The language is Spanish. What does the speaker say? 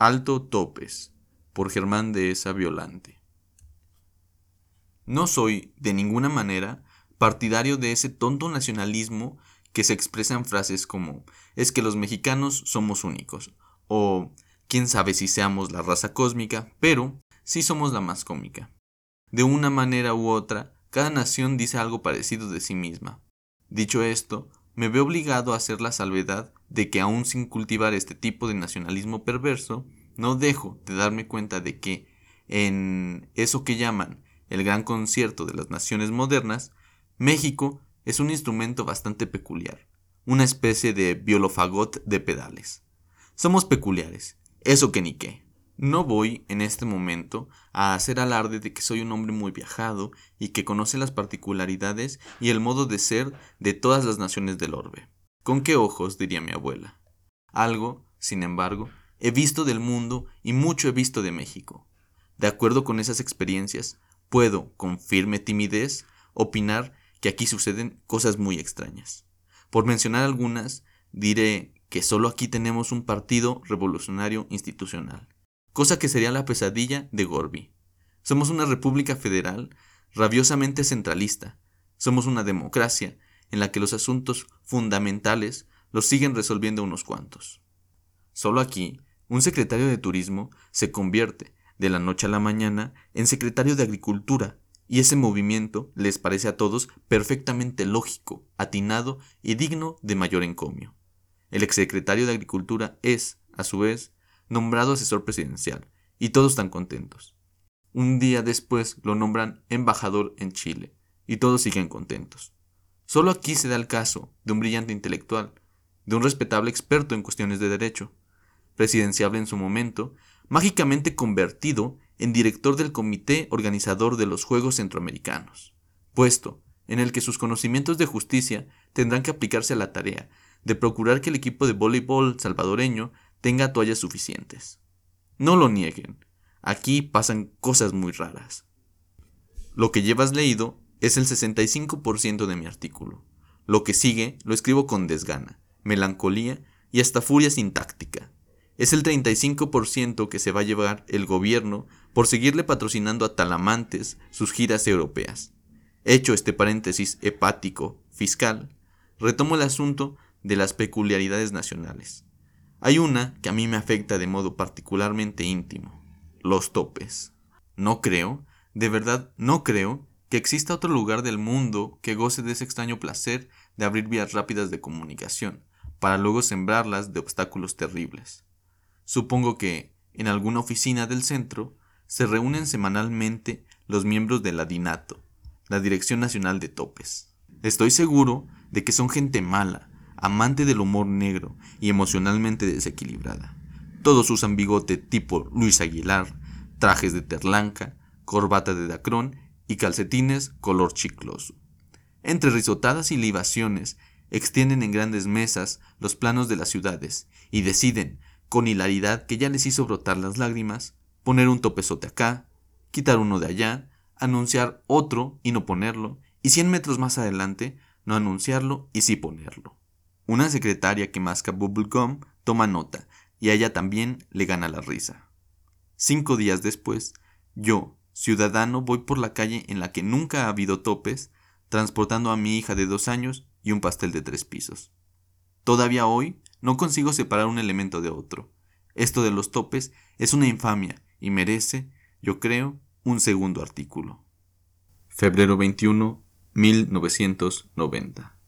Alto Topes, por Germán de esa Violante. No soy, de ninguna manera, partidario de ese tonto nacionalismo que se expresa en frases como es que los mexicanos somos únicos o quién sabe si seamos la raza cósmica, pero sí somos la más cómica. De una manera u otra, cada nación dice algo parecido de sí misma. Dicho esto, me veo obligado a hacer la salvedad de que aún sin cultivar este tipo de nacionalismo perverso, no dejo de darme cuenta de que en eso que llaman el gran concierto de las naciones modernas, México es un instrumento bastante peculiar, una especie de violofagot de pedales. Somos peculiares, eso que ni qué. No voy, en este momento, a hacer alarde de que soy un hombre muy viajado y que conoce las particularidades y el modo de ser de todas las naciones del orbe. ¿Con qué ojos? diría mi abuela. Algo, sin embargo, he visto del mundo y mucho he visto de México. De acuerdo con esas experiencias, puedo, con firme timidez, opinar que aquí suceden cosas muy extrañas. Por mencionar algunas, diré que solo aquí tenemos un partido revolucionario institucional, cosa que sería la pesadilla de Gorby. Somos una república federal rabiosamente centralista, somos una democracia en la que los asuntos fundamentales los siguen resolviendo unos cuantos. Solo aquí, un secretario de Turismo se convierte, de la noche a la mañana, en secretario de Agricultura y ese movimiento les parece a todos perfectamente lógico, atinado y digno de mayor encomio. El exsecretario de Agricultura es, a su vez, nombrado asesor presidencial, y todos están contentos. Un día después lo nombran embajador en Chile, y todos siguen contentos. Solo aquí se da el caso de un brillante intelectual, de un respetable experto en cuestiones de derecho, presidenciable en su momento, mágicamente convertido en director del comité organizador de los Juegos Centroamericanos, puesto en el que sus conocimientos de justicia tendrán que aplicarse a la tarea de procurar que el equipo de voleibol salvadoreño tenga toallas suficientes. No lo nieguen, aquí pasan cosas muy raras. Lo que llevas leído es el 65% de mi artículo. Lo que sigue lo escribo con desgana, melancolía y hasta furia sintáctica. Es el 35% que se va a llevar el gobierno por seguirle patrocinando a Talamantes sus giras europeas. Hecho este paréntesis hepático fiscal, retomo el asunto de las peculiaridades nacionales. Hay una que a mí me afecta de modo particularmente íntimo, los topes. No creo, de verdad no creo, que exista otro lugar del mundo que goce de ese extraño placer de abrir vías rápidas de comunicación, para luego sembrarlas de obstáculos terribles. Supongo que, en alguna oficina del centro, se reúnen semanalmente los miembros de la DINATO, la Dirección Nacional de Topes. Estoy seguro de que son gente mala, amante del humor negro y emocionalmente desequilibrada. Todos usan bigote tipo Luis Aguilar, trajes de terlanca, corbata de dacrón y calcetines color chicloso. Entre risotadas y libaciones, extienden en grandes mesas los planos de las ciudades y deciden, con hilaridad que ya les hizo brotar las lágrimas, poner un topezote acá, quitar uno de allá, anunciar otro y no ponerlo, y 100 metros más adelante no anunciarlo y sí ponerlo. Una secretaria que masca bubblegum toma nota y a ella también le gana la risa. Cinco días después, yo, ciudadano, voy por la calle en la que nunca ha habido topes, transportando a mi hija de dos años y un pastel de tres pisos. Todavía hoy no consigo separar un elemento de otro. Esto de los topes es una infamia y merece, yo creo, un segundo artículo. Febrero 21, 1990.